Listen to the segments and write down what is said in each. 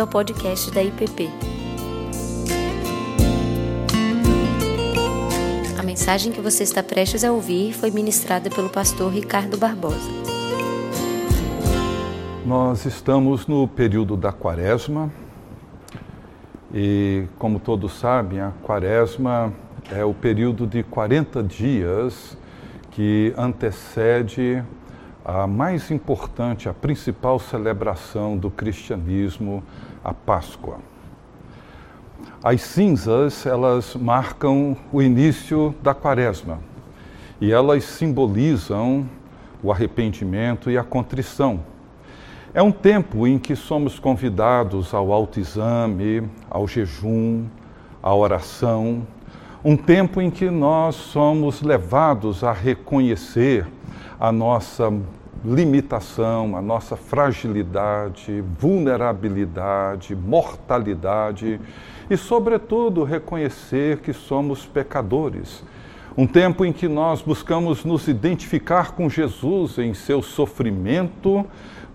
bem-vindo ao podcast da IPP. A mensagem que você está prestes a ouvir foi ministrada pelo pastor Ricardo Barbosa. Nós estamos no período da Quaresma e, como todos sabem, a Quaresma é o período de 40 dias que antecede a mais importante, a principal celebração do cristianismo, a Páscoa. As cinzas, elas marcam o início da quaresma e elas simbolizam o arrependimento e a contrição. É um tempo em que somos convidados ao autoexame, ao jejum, à oração, um tempo em que nós somos levados a reconhecer a nossa limitação, a nossa fragilidade, vulnerabilidade, mortalidade e, sobretudo, reconhecer que somos pecadores. Um tempo em que nós buscamos nos identificar com Jesus em seu sofrimento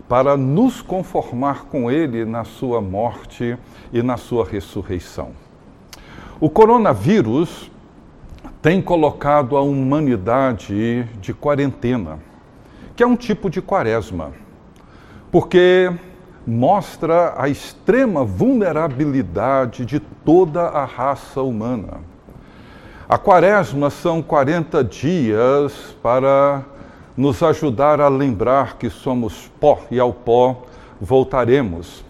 para nos conformar com Ele na sua morte e na sua ressurreição. O coronavírus tem colocado a humanidade de quarentena, que é um tipo de quaresma, porque mostra a extrema vulnerabilidade de toda a raça humana. A quaresma são 40 dias para nos ajudar a lembrar que somos pó e ao pó voltaremos.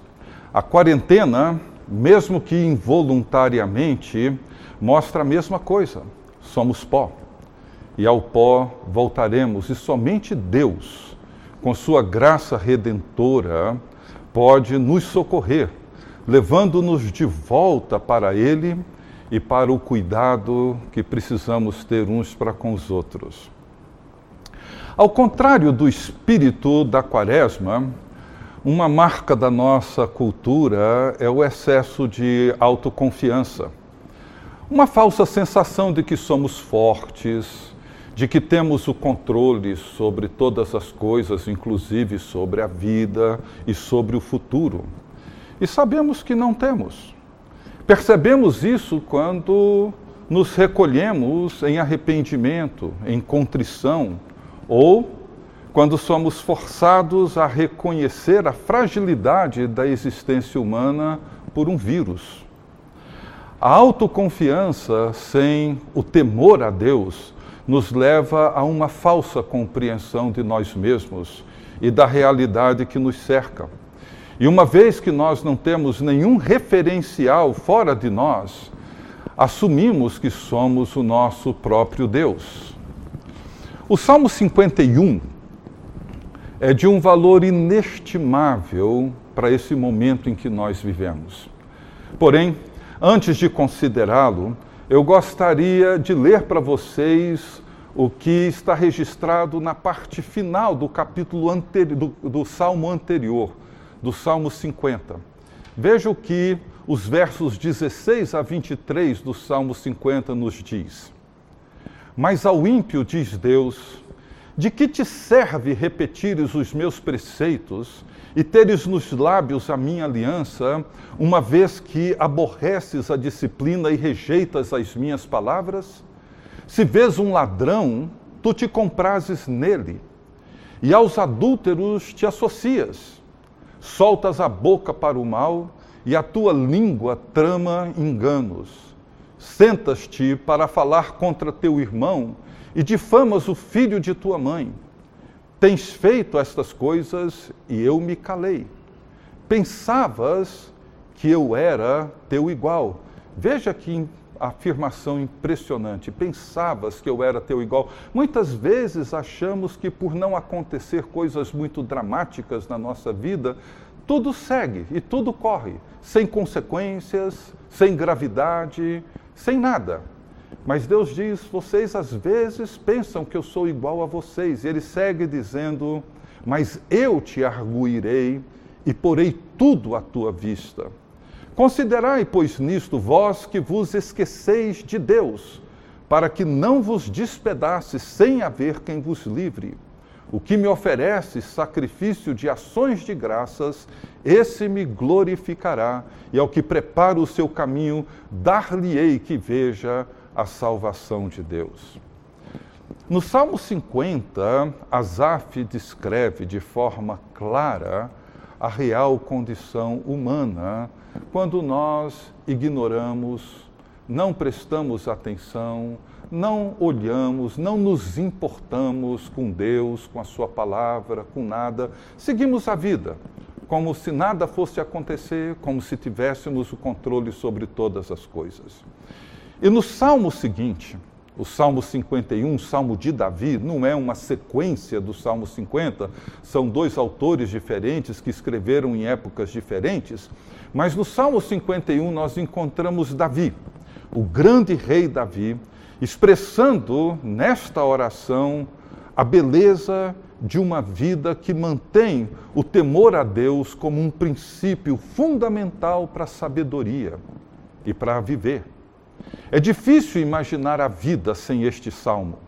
A quarentena, mesmo que involuntariamente, mostra a mesma coisa somos pó e ao pó voltaremos, e somente Deus, com Sua graça redentora, pode nos socorrer, levando-nos de volta para Ele e para o cuidado que precisamos ter uns para com os outros. Ao contrário do espírito da Quaresma, uma marca da nossa cultura é o excesso de autoconfiança uma falsa sensação de que somos fortes, de que temos o controle sobre todas as coisas, inclusive sobre a vida e sobre o futuro. E sabemos que não temos. Percebemos isso quando nos recolhemos em arrependimento, em contrição, ou quando somos forçados a reconhecer a fragilidade da existência humana por um vírus a autoconfiança sem o temor a Deus nos leva a uma falsa compreensão de nós mesmos e da realidade que nos cerca. E uma vez que nós não temos nenhum referencial fora de nós, assumimos que somos o nosso próprio Deus. O Salmo 51 é de um valor inestimável para esse momento em que nós vivemos. Porém, Antes de considerá-lo, eu gostaria de ler para vocês o que está registrado na parte final do capítulo anterior, do, do salmo anterior, do Salmo 50. Veja o que os versos 16 a 23 do Salmo 50 nos diz. Mas ao ímpio diz Deus: De que te serve repetires os meus preceitos e teres nos lábios a minha aliança, uma vez que aborreces a disciplina e rejeitas as minhas palavras? Se vês um ladrão, tu te comprases nele, e aos adúlteros te associas. Soltas a boca para o mal, e a tua língua trama enganos. Sentas-te para falar contra teu irmão, e difamas o filho de tua mãe Tens feito estas coisas e eu me calei. Pensavas que eu era teu igual. Veja que afirmação impressionante. Pensavas que eu era teu igual. Muitas vezes achamos que por não acontecer coisas muito dramáticas na nossa vida, tudo segue e tudo corre, sem consequências, sem gravidade, sem nada. Mas Deus diz: vocês às vezes pensam que eu sou igual a vocês. E ele segue dizendo: Mas eu te arguirei e porei tudo à tua vista. Considerai, pois, nisto vós que vos esqueceis de Deus, para que não vos despedace sem haver quem vos livre. O que me oferece sacrifício de ações de graças, esse me glorificará, e ao que prepara o seu caminho, dar-lhe-ei que veja a salvação de Deus. No Salmo 50, Asaf descreve de forma clara a real condição humana quando nós ignoramos, não prestamos atenção, não olhamos, não nos importamos com Deus, com a Sua palavra, com nada, seguimos a vida como se nada fosse acontecer, como se tivéssemos o controle sobre todas as coisas. E no salmo seguinte, o Salmo 51, Salmo de Davi, não é uma sequência do Salmo 50, são dois autores diferentes que escreveram em épocas diferentes, mas no Salmo 51 nós encontramos Davi, o grande rei Davi, expressando nesta oração a beleza de uma vida que mantém o temor a Deus como um princípio fundamental para a sabedoria e para viver. É difícil imaginar a vida sem este salmo.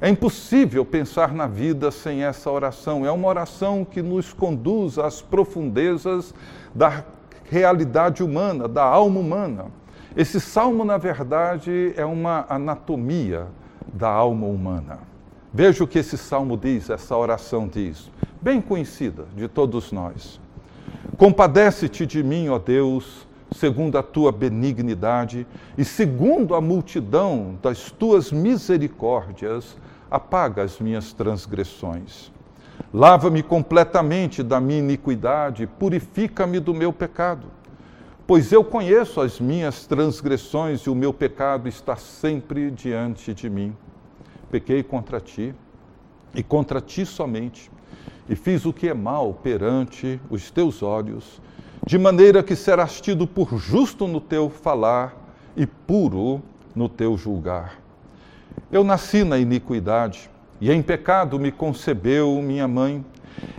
É impossível pensar na vida sem essa oração. É uma oração que nos conduz às profundezas da realidade humana, da alma humana. Esse salmo, na verdade, é uma anatomia da alma humana. Veja o que esse salmo diz, essa oração diz, bem conhecida de todos nós. Compadece-te de mim, ó Deus, segundo a tua benignidade e segundo a multidão das tuas misericórdias, apaga as minhas transgressões. Lava-me completamente da minha iniquidade, purifica-me do meu pecado. Pois eu conheço as minhas transgressões e o meu pecado está sempre diante de mim. Pequei contra ti e contra ti somente, e fiz o que é mal perante os teus olhos de maneira que serás tido por justo no teu falar e puro no teu julgar. Eu nasci na iniquidade, e em pecado me concebeu minha mãe.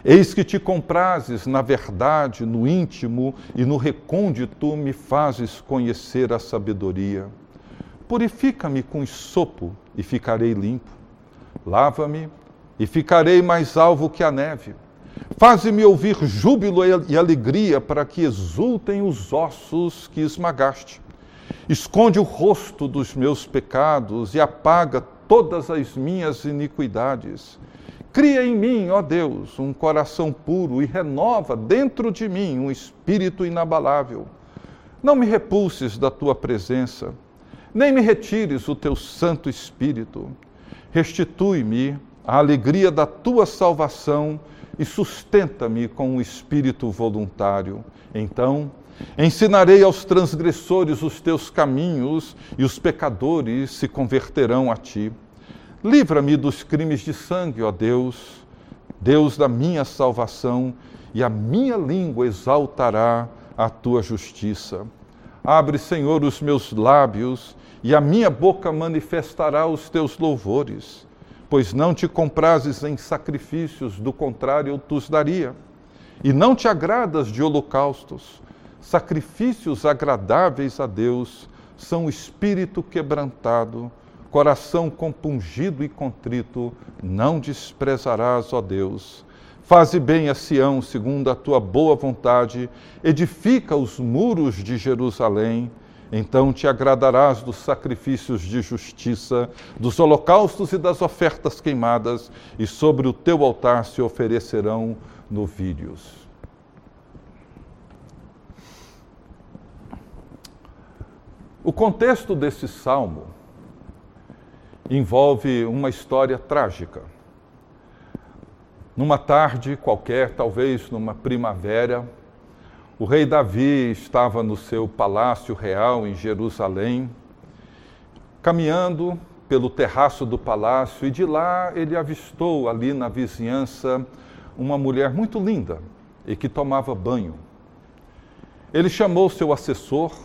Eis que te comprases na verdade, no íntimo e no recôndito me fazes conhecer a sabedoria. Purifica-me com sopo e ficarei limpo. Lava-me e ficarei mais alvo que a neve. Faze-me ouvir júbilo e alegria para que exultem os ossos que esmagaste. Esconde o rosto dos meus pecados e apaga todas as minhas iniquidades. Cria em mim, ó Deus, um coração puro e renova dentro de mim um espírito inabalável. Não me repulses da tua presença, nem me retires o teu Santo Espírito. Restitui-me a alegria da tua salvação e sustenta-me com o espírito voluntário. Então, ensinarei aos transgressores os teus caminhos e os pecadores se converterão a ti. Livra-me dos crimes de sangue, ó Deus, Deus da minha salvação, e a minha língua exaltará a tua justiça. Abre, Senhor, os meus lábios, e a minha boca manifestará os teus louvores pois não te comprases em sacrifícios, do contrário eu tus daria. E não te agradas de holocaustos. Sacrifícios agradáveis a Deus são espírito quebrantado, coração compungido e contrito, não desprezarás, ó Deus. Faze bem a Sião, segundo a tua boa vontade, edifica os muros de Jerusalém então te agradarás dos sacrifícios de justiça, dos holocaustos e das ofertas queimadas, e sobre o teu altar se oferecerão novilhos. O contexto desse salmo envolve uma história trágica. Numa tarde qualquer, talvez numa primavera, o rei Davi estava no seu palácio real em Jerusalém, caminhando pelo terraço do palácio, e de lá ele avistou ali na vizinhança uma mulher muito linda e que tomava banho. Ele chamou seu assessor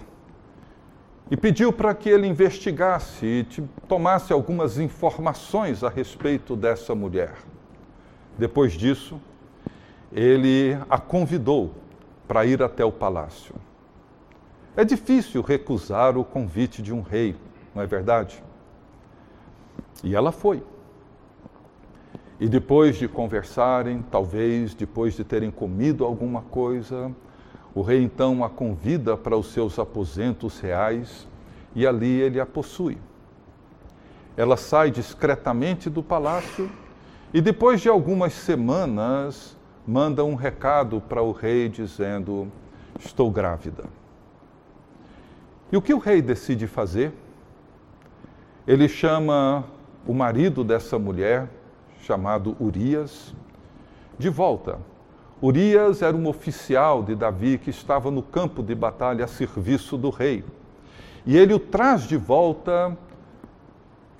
e pediu para que ele investigasse e tomasse algumas informações a respeito dessa mulher. Depois disso, ele a convidou para ir até o palácio. É difícil recusar o convite de um rei, não é verdade? E ela foi. E depois de conversarem, talvez depois de terem comido alguma coisa, o rei então a convida para os seus aposentos reais e ali ele a possui. Ela sai discretamente do palácio e depois de algumas semanas manda um recado para o rei dizendo: Estou grávida. E o que o rei decide fazer? Ele chama o marido dessa mulher, chamado Urias, de volta. Urias era um oficial de Davi que estava no campo de batalha a serviço do rei. E ele o traz de volta.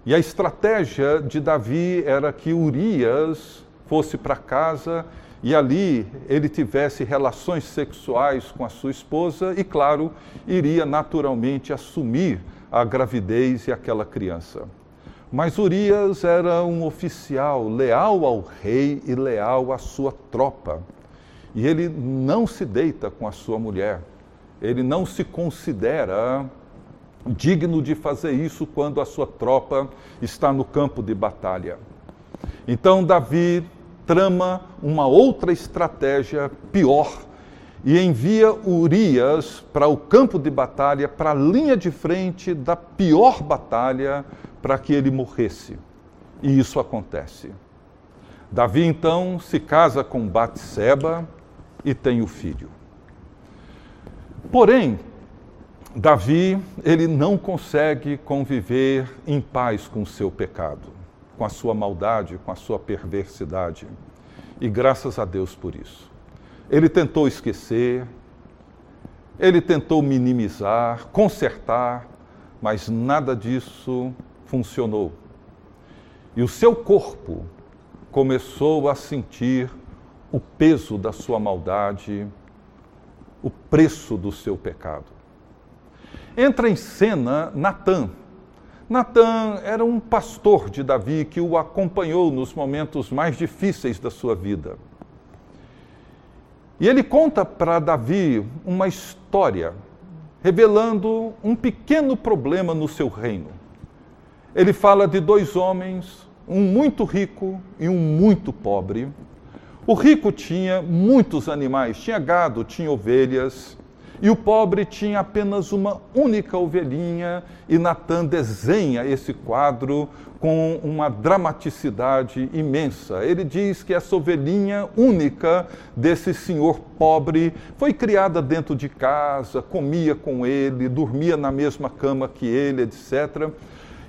E a estratégia de Davi era que Urias fosse para casa e ali ele tivesse relações sexuais com a sua esposa e, claro, iria naturalmente assumir a gravidez e aquela criança. Mas Urias era um oficial leal ao rei e leal à sua tropa. E ele não se deita com a sua mulher. Ele não se considera digno de fazer isso quando a sua tropa está no campo de batalha. Então Davi trama uma outra estratégia pior e envia Urias para o campo de batalha, para a linha de frente da pior batalha, para que ele morresse. E isso acontece. Davi então se casa com Batseba e tem o filho. Porém, Davi, ele não consegue conviver em paz com o seu pecado, com a sua maldade, com a sua perversidade. E graças a Deus por isso. Ele tentou esquecer, ele tentou minimizar, consertar, mas nada disso funcionou. E o seu corpo começou a sentir o peso da sua maldade, o preço do seu pecado. Entra em cena Natã. Natã era um pastor de Davi que o acompanhou nos momentos mais difíceis da sua vida. E ele conta para Davi uma história, revelando um pequeno problema no seu reino. Ele fala de dois homens, um muito rico e um muito pobre. O rico tinha muitos animais, tinha gado, tinha ovelhas, e o pobre tinha apenas uma única ovelhinha, e Natan desenha esse quadro com uma dramaticidade imensa. Ele diz que essa ovelhinha única desse senhor pobre foi criada dentro de casa, comia com ele, dormia na mesma cama que ele, etc.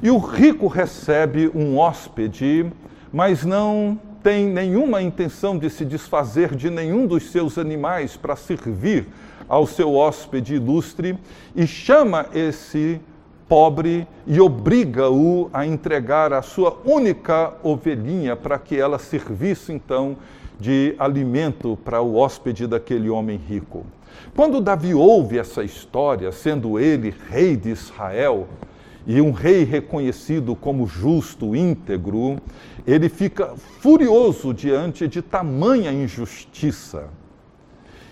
E o rico recebe um hóspede, mas não tem nenhuma intenção de se desfazer de nenhum dos seus animais para servir ao seu hóspede ilustre e chama esse pobre e obriga-o a entregar a sua única ovelhinha para que ela servisse então de alimento para o hóspede daquele homem rico. Quando Davi ouve essa história, sendo ele rei de Israel, e um rei reconhecido como justo, íntegro, ele fica furioso diante de tamanha injustiça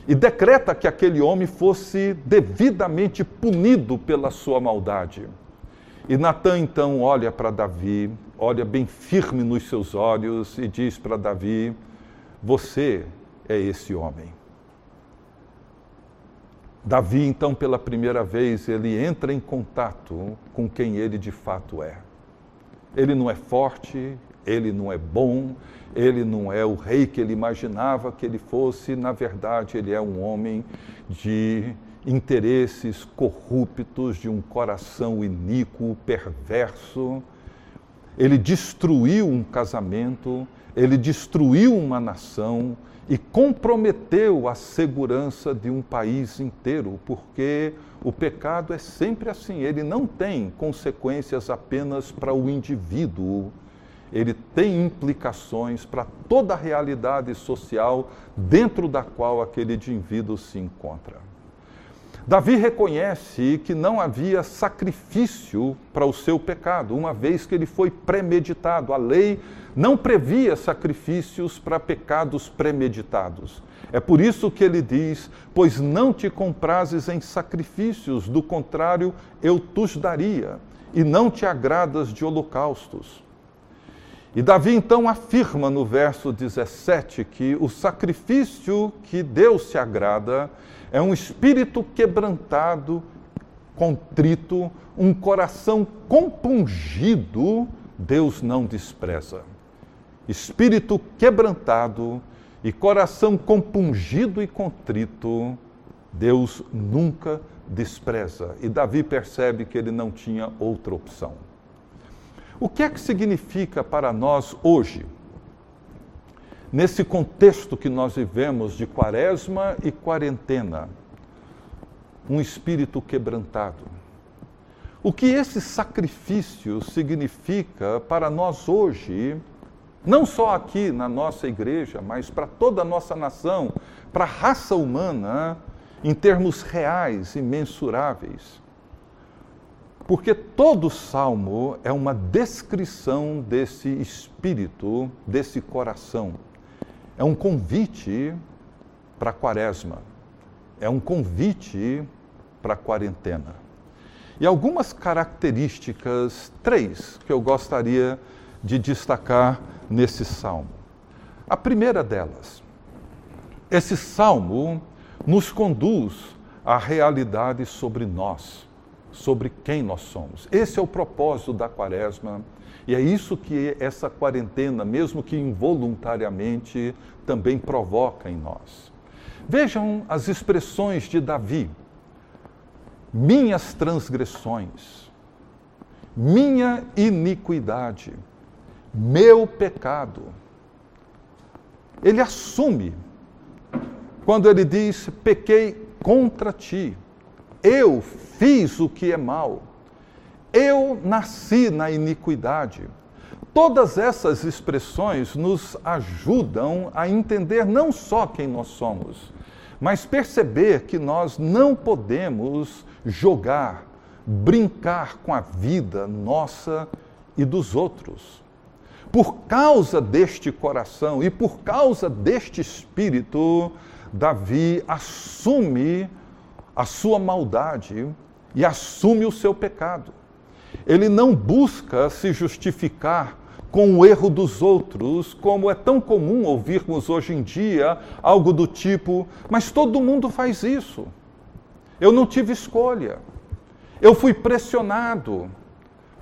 e decreta que aquele homem fosse devidamente punido pela sua maldade. E Natan então olha para Davi, olha bem firme nos seus olhos e diz para Davi: Você é esse homem. Davi, então, pela primeira vez, ele entra em contato com quem ele de fato é. Ele não é forte, ele não é bom, ele não é o rei que ele imaginava que ele fosse, na verdade, ele é um homem de interesses corruptos, de um coração iníquo, perverso. Ele destruiu um casamento, ele destruiu uma nação e comprometeu a segurança de um país inteiro, porque o pecado é sempre assim, ele não tem consequências apenas para o indivíduo ele tem implicações para toda a realidade social dentro da qual aquele indivíduo se encontra. Davi reconhece que não havia sacrifício para o seu pecado, uma vez que ele foi premeditado. A lei não previa sacrifícios para pecados premeditados. É por isso que ele diz: Pois não te comprases em sacrifícios, do contrário, eu tus daria, e não te agradas de holocaustos. E Davi então afirma no verso 17 que o sacrifício que Deus se agrada é um espírito quebrantado, contrito, um coração compungido, Deus não despreza. Espírito quebrantado e coração compungido e contrito, Deus nunca despreza. E Davi percebe que ele não tinha outra opção. O que é que significa para nós hoje, nesse contexto que nós vivemos de quaresma e quarentena, um espírito quebrantado? O que esse sacrifício significa para nós hoje, não só aqui na nossa igreja, mas para toda a nossa nação, para a raça humana, em termos reais e mensuráveis. Porque todo salmo é uma descrição desse espírito, desse coração. É um convite para a quaresma. É um convite para a quarentena. E algumas características, três, que eu gostaria de destacar nesse salmo. A primeira delas, esse salmo nos conduz à realidade sobre nós, sobre quem nós somos. Esse é o propósito da quaresma e é isso que essa quarentena, mesmo que involuntariamente, também provoca em nós. Vejam as expressões de Davi. Minhas transgressões, minha iniquidade, meu pecado. Ele assume quando ele diz: pequei contra ti, eu fiz o que é mal, eu nasci na iniquidade. Todas essas expressões nos ajudam a entender não só quem nós somos, mas perceber que nós não podemos jogar, brincar com a vida nossa e dos outros. Por causa deste coração e por causa deste espírito, Davi assume a sua maldade e assume o seu pecado. Ele não busca se justificar com o erro dos outros, como é tão comum ouvirmos hoje em dia algo do tipo: mas todo mundo faz isso. Eu não tive escolha. Eu fui pressionado.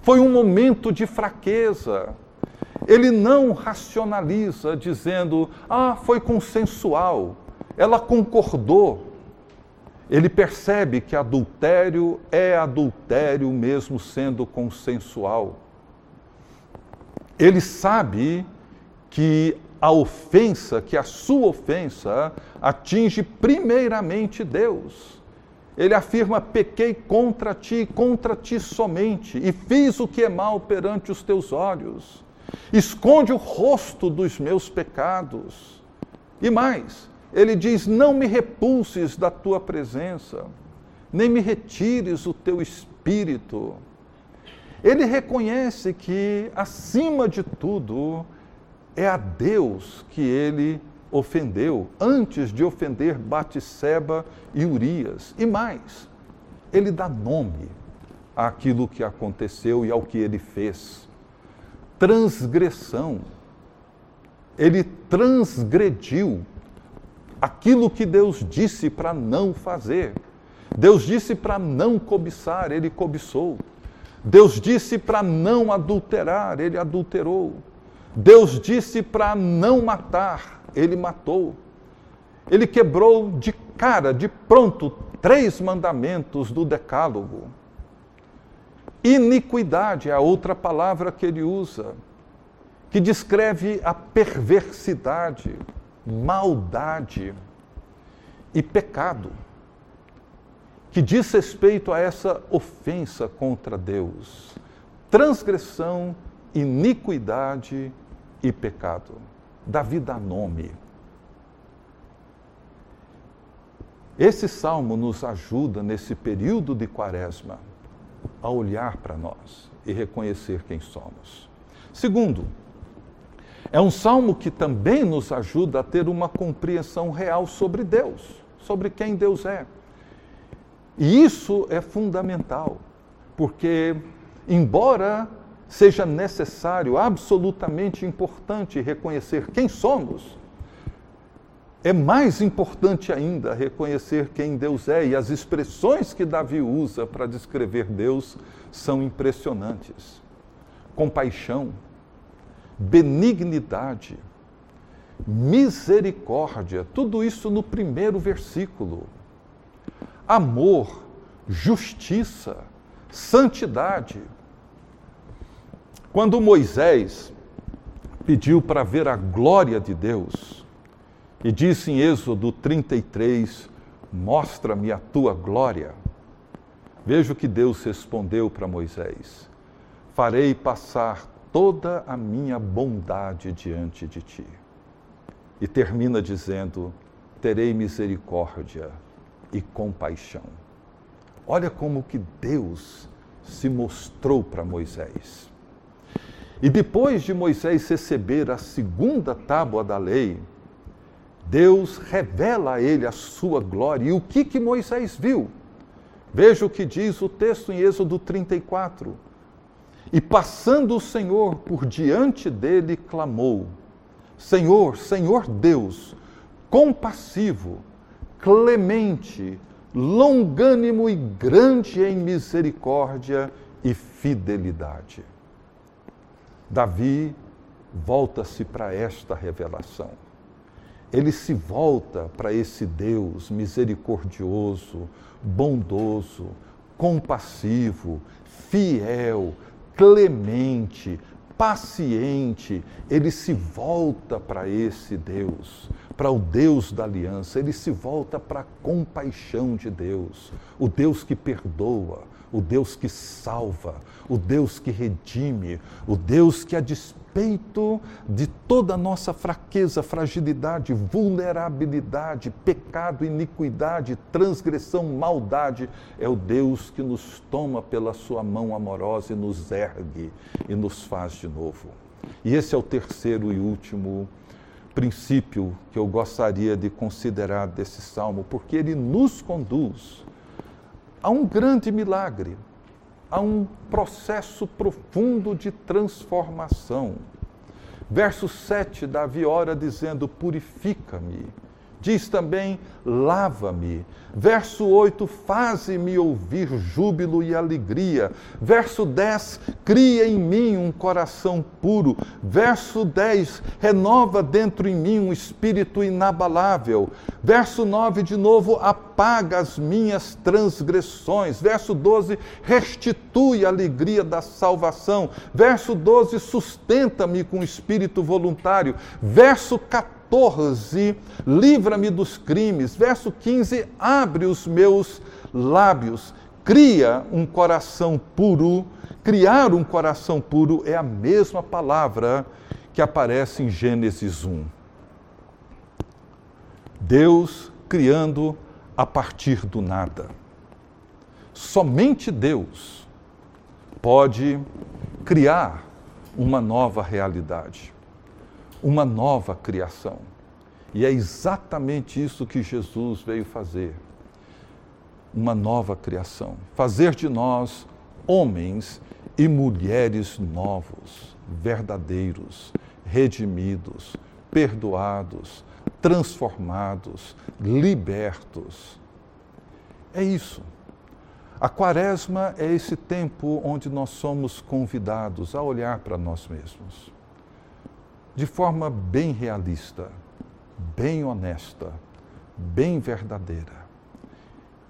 Foi um momento de fraqueza. Ele não racionaliza dizendo: ah, foi consensual. Ela concordou. Ele percebe que adultério é adultério mesmo sendo consensual. Ele sabe que a ofensa, que a sua ofensa atinge primeiramente Deus. Ele afirma: pequei contra ti, contra ti somente, e fiz o que é mal perante os teus olhos. Esconde o rosto dos meus pecados. E mais, ele diz: Não me repulses da tua presença, nem me retires o teu espírito. Ele reconhece que, acima de tudo, é a Deus que ele ofendeu antes de ofender Batisseba e Urias. E mais, ele dá nome àquilo que aconteceu e ao que ele fez. Transgressão. Ele transgrediu aquilo que Deus disse para não fazer. Deus disse para não cobiçar, ele cobiçou. Deus disse para não adulterar, ele adulterou. Deus disse para não matar, ele matou. Ele quebrou de cara, de pronto, três mandamentos do Decálogo. Iniquidade é a outra palavra que ele usa, que descreve a perversidade, maldade e pecado, que diz respeito a essa ofensa contra Deus, transgressão, iniquidade e pecado. Davi dá nome. Esse salmo nos ajuda nesse período de quaresma a olhar para nós e reconhecer quem somos. Segundo, é um salmo que também nos ajuda a ter uma compreensão real sobre Deus, sobre quem Deus é. E isso é fundamental, porque, embora seja necessário, absolutamente importante reconhecer quem somos, é mais importante ainda reconhecer quem Deus é e as expressões que Davi usa para descrever Deus são impressionantes. Compaixão, benignidade, misericórdia, tudo isso no primeiro versículo. Amor, justiça, santidade. Quando Moisés pediu para ver a glória de Deus, e disse em Êxodo 33: Mostra-me a tua glória. Veja o que Deus respondeu para Moisés: Farei passar toda a minha bondade diante de ti. E termina dizendo: Terei misericórdia e compaixão. Olha como que Deus se mostrou para Moisés. E depois de Moisés receber a segunda tábua da lei, Deus revela a ele a sua glória. E o que, que Moisés viu? Veja o que diz o texto em Êxodo 34. E passando o Senhor por diante dele, clamou: Senhor, Senhor Deus, compassivo, clemente, longânimo e grande em misericórdia e fidelidade. Davi volta-se para esta revelação ele se volta para esse Deus misericordioso, bondoso, compassivo, fiel, clemente, paciente. Ele se volta para esse Deus, para o Deus da aliança, ele se volta para a compaixão de Deus, o Deus que perdoa, o Deus que salva, o Deus que redime, o Deus que, a despeito de toda a nossa fraqueza, fragilidade, vulnerabilidade, pecado, iniquidade, transgressão, maldade, é o Deus que nos toma pela sua mão amorosa e nos ergue e nos faz de novo. E esse é o terceiro e último princípio que eu gostaria de considerar desse salmo, porque ele nos conduz a um grande milagre, a um processo profundo de transformação. Verso 7, Davi ora dizendo: Purifica-me Diz também: lava-me. Verso 8: faze-me ouvir júbilo e alegria. Verso 10: cria em mim um coração puro. Verso 10: renova dentro em mim um espírito inabalável. Verso 9, de novo: apaga as minhas transgressões. Verso 12: restitui a alegria da salvação. Verso 12: sustenta-me com espírito voluntário. Verso 14 14, livra-me dos crimes. Verso 15, abre os meus lábios. Cria um coração puro. Criar um coração puro é a mesma palavra que aparece em Gênesis 1. Deus criando a partir do nada. Somente Deus pode criar uma nova realidade uma nova criação. E é exatamente isso que Jesus veio fazer. Uma nova criação. Fazer de nós homens e mulheres novos, verdadeiros, redimidos, perdoados, transformados, libertos. É isso. A quaresma é esse tempo onde nós somos convidados a olhar para nós mesmos de forma bem realista, bem honesta, bem verdadeira.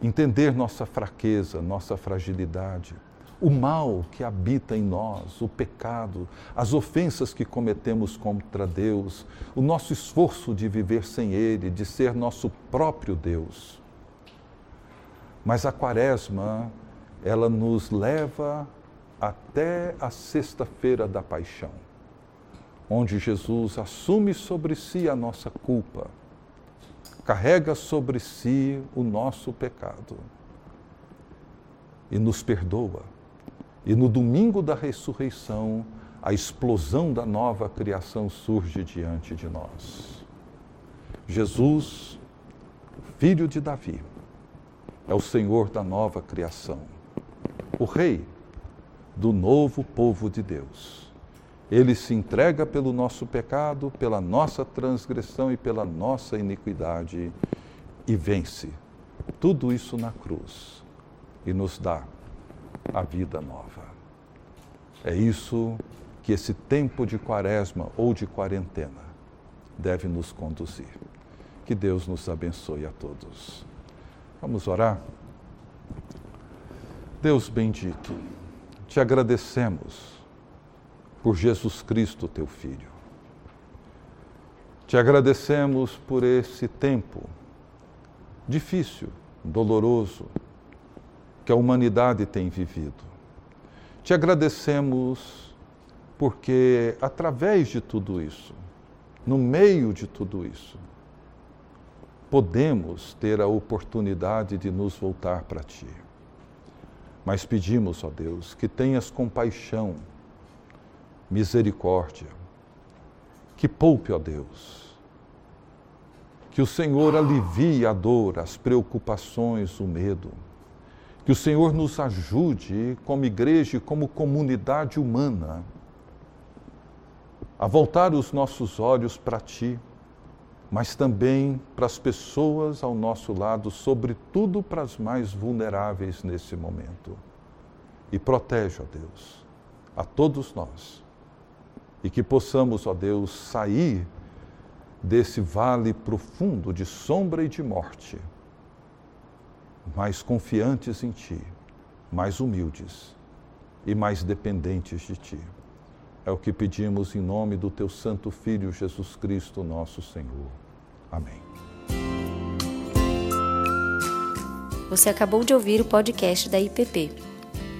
Entender nossa fraqueza, nossa fragilidade, o mal que habita em nós, o pecado, as ofensas que cometemos contra Deus, o nosso esforço de viver sem Ele, de ser nosso próprio Deus. Mas a Quaresma, ela nos leva até a sexta-feira da paixão onde Jesus assume sobre si a nossa culpa, carrega sobre si o nosso pecado e nos perdoa. E no domingo da ressurreição, a explosão da nova criação surge diante de nós. Jesus, filho de Davi, é o Senhor da nova criação, o Rei do novo povo de Deus. Ele se entrega pelo nosso pecado, pela nossa transgressão e pela nossa iniquidade e vence tudo isso na cruz e nos dá a vida nova. É isso que esse tempo de quaresma ou de quarentena deve nos conduzir. Que Deus nos abençoe a todos. Vamos orar? Deus bendito, te agradecemos por Jesus Cristo, teu Filho. Te agradecemos por esse tempo difícil, doloroso, que a humanidade tem vivido. Te agradecemos porque, através de tudo isso, no meio de tudo isso, podemos ter a oportunidade de nos voltar para Ti. Mas pedimos, ó Deus, que tenhas compaixão, misericórdia, que poupe, ó Deus, que o Senhor alivie a dor, as preocupações, o medo, que o Senhor nos ajude como igreja e como comunidade humana a voltar os nossos olhos para Ti, mas também para as pessoas ao nosso lado, sobretudo para as mais vulneráveis nesse momento. E protege, ó Deus, a todos nós. E que possamos, ó Deus, sair desse vale profundo de sombra e de morte, mais confiantes em Ti, mais humildes e mais dependentes de Ti. É o que pedimos em nome do teu Santo Filho Jesus Cristo, nosso Senhor. Amém. Você acabou de ouvir o podcast da IPP.